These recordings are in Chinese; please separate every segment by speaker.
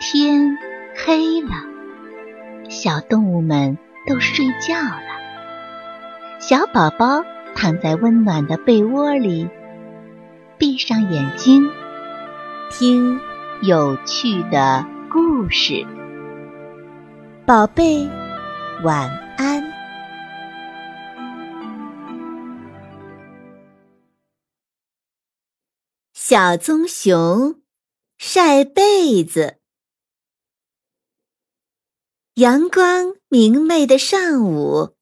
Speaker 1: 天黑了，小动物们都睡觉了。小宝宝躺在温暖的被窝里，闭上眼睛，听有趣的故事。宝贝，晚安。小棕熊晒被子。阳光明媚的上午，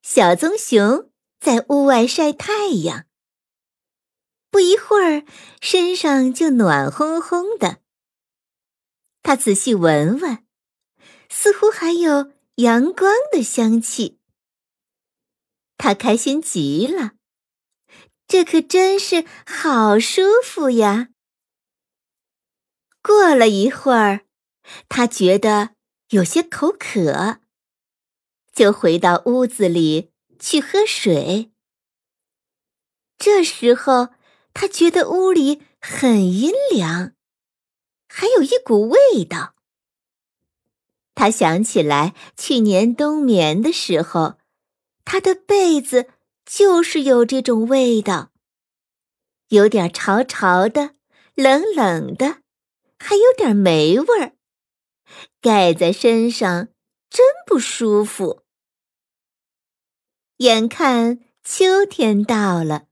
Speaker 1: 小棕熊在屋外晒太阳。不一会儿，身上就暖烘烘的。他仔细闻闻，似乎还有阳光的香气。他开心极了，这可真是好舒服呀！过了一会儿，他觉得。有些口渴，就回到屋子里去喝水。这时候，他觉得屋里很阴凉，还有一股味道。他想起来去年冬眠的时候，他的被子就是有这种味道，有点潮潮的、冷冷的，还有点霉味儿。盖在身上真不舒服。眼看秋天到了，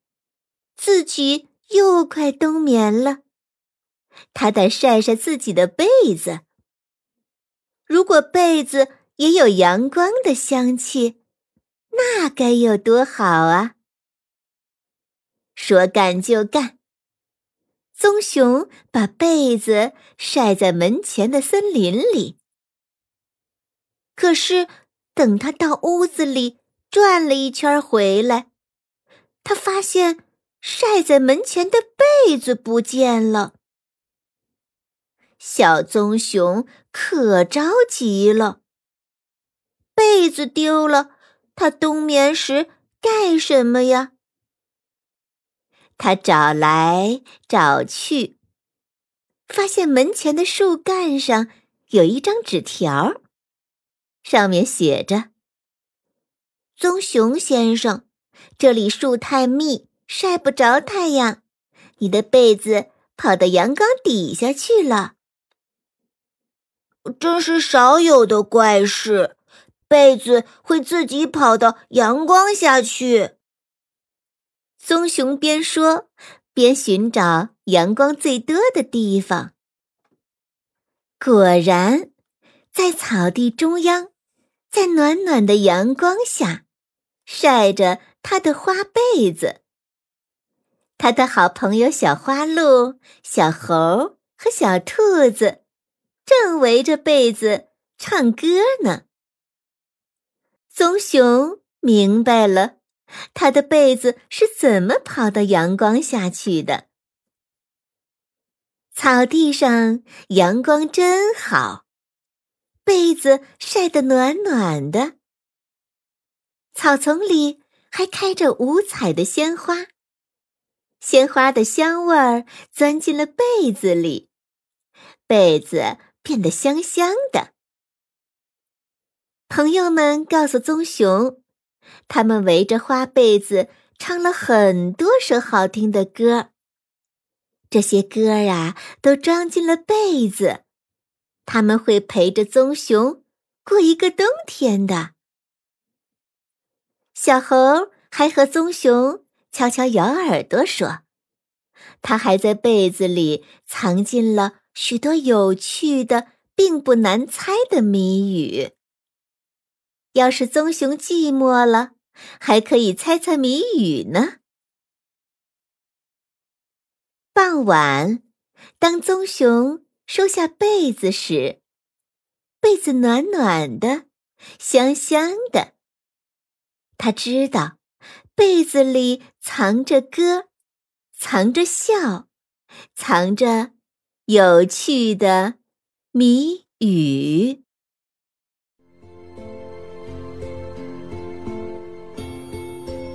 Speaker 1: 自己又快冬眠了，他得晒晒自己的被子。如果被子也有阳光的香气，那该有多好啊！说干就干。棕熊把被子晒在门前的森林里。可是，等他到屋子里转了一圈回来，他发现晒在门前的被子不见了。小棕熊可着急了，被子丢了，他冬眠时盖什么呀？他找来找去，发现门前的树干上有一张纸条，上面写着：“棕熊先生，这里树太密，晒不着太阳，你的被子跑到阳光底下去了。
Speaker 2: 真是少有的怪事，被子会自己跑到阳光下去。”
Speaker 1: 棕熊边说边寻找阳光最多的地方。果然，在草地中央，在暖暖的阳光下，晒着他的花被子。他的好朋友小花鹿、小猴和小兔子正围着被子唱歌呢。棕熊明白了。他的被子是怎么跑到阳光下去的？草地上阳光真好，被子晒得暖暖的。草丛里还开着五彩的鲜花，鲜花的香味儿钻进了被子里，被子变得香香的。朋友们告诉棕熊。他们围着花被子唱了很多首好听的歌，这些歌呀都装进了被子，他们会陪着棕熊过一个冬天的。小猴还和棕熊悄悄咬耳朵说，他还在被子里藏进了许多有趣的、并不难猜的谜语。要是棕熊寂寞了，还可以猜猜谜语呢。傍晚，当棕熊收下被子时，被子暖暖的，香香的。他知道，被子里藏着歌，藏着笑，藏着有趣的谜语。